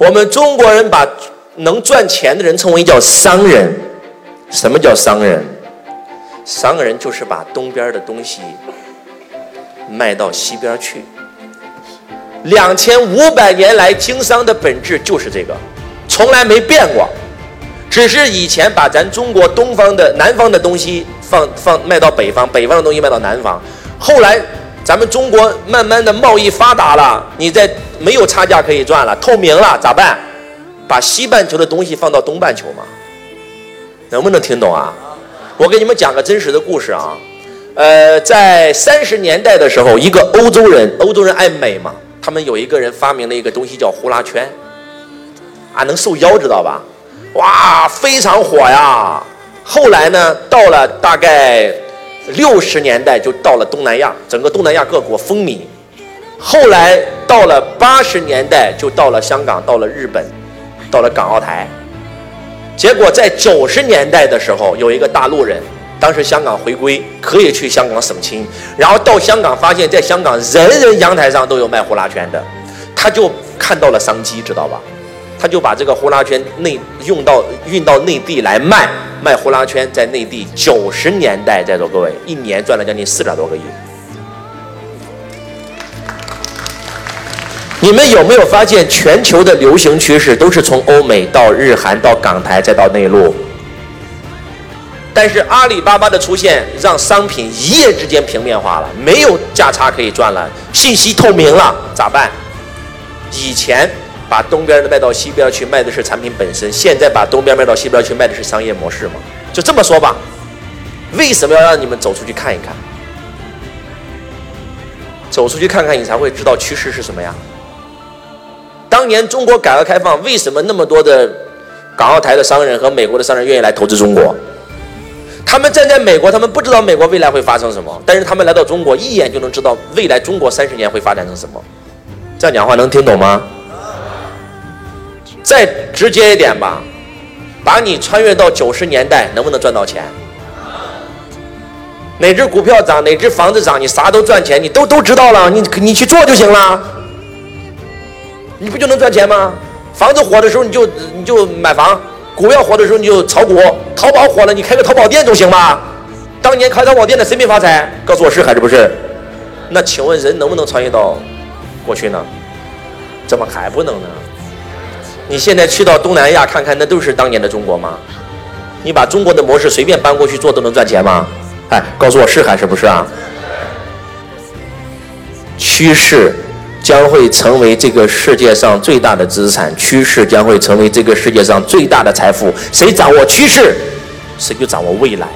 我们中国人把能赚钱的人称为叫商人。什么叫商人？商人就是把东边的东西卖到西边去。两千五百年来经商的本质就是这个，从来没变过。只是以前把咱中国东方的、南方的东西放放卖到北方，北方的东西卖到南方。后来咱们中国慢慢的贸易发达了，你在没有差价可以赚了，透明了咋办？把西半球的东西放到东半球嘛。能不能听懂啊？我给你们讲个真实的故事啊。呃，在三十年代的时候，一个欧洲人，欧洲人爱美嘛，他们有一个人发明了一个东西叫呼啦圈，啊，能瘦腰知道吧？哇，非常火呀。后来呢，到了大概六十年代，就到了东南亚，整个东南亚各国风靡。后来到了八十年代，就到了香港，到了日本，到了港澳台。结果在九十年代的时候，有一个大陆人，当时香港回归，可以去香港省亲，然后到香港发现，在香港人人阳台上都有卖呼啦圈的，他就看到了商机，知道吧？他就把这个呼啦圈内用到运到内地来卖，卖呼啦圈在内地九十年代，在座各位一年赚了将近四点多个亿。你们有没有发现，全球的流行趋势都是从欧美到日韩到港台再到内陆？但是阿里巴巴的出现，让商品一夜之间平面化了，没有价差可以赚了，信息透明了，咋办？以前把东边的卖到西边去，卖的是产品本身；现在把东边卖到西边去，卖的是商业模式嘛？就这么说吧。为什么要让你们走出去看一看？走出去看看，你才会知道趋势是什么呀？当年中国改革开放，为什么那么多的港澳台的商人和美国的商人愿意来投资中国？他们站在美国，他们不知道美国未来会发生什么，但是他们来到中国，一眼就能知道未来中国三十年会发展成什么。这样讲话能听懂吗？再直接一点吧，把你穿越到九十年代，能不能赚到钱？哪只股票涨，哪只房子涨，你啥都赚钱，你都都知道了，你你去做就行了。你不就能赚钱吗？房子火的时候你就你就买房，股票火的时候你就炒股，淘宝火了你开个淘宝店总行吧？当年开淘宝店的谁没发财？告诉我是还是不是？那请问人能不能穿越到过去呢？怎么还不能呢？你现在去到东南亚看看，那都是当年的中国吗？你把中国的模式随便搬过去做都能赚钱吗？哎，告诉我是还是不是啊？趋势。将会成为这个世界上最大的资产，趋势将会成为这个世界上最大的财富。谁掌握趋势，谁就掌握未来。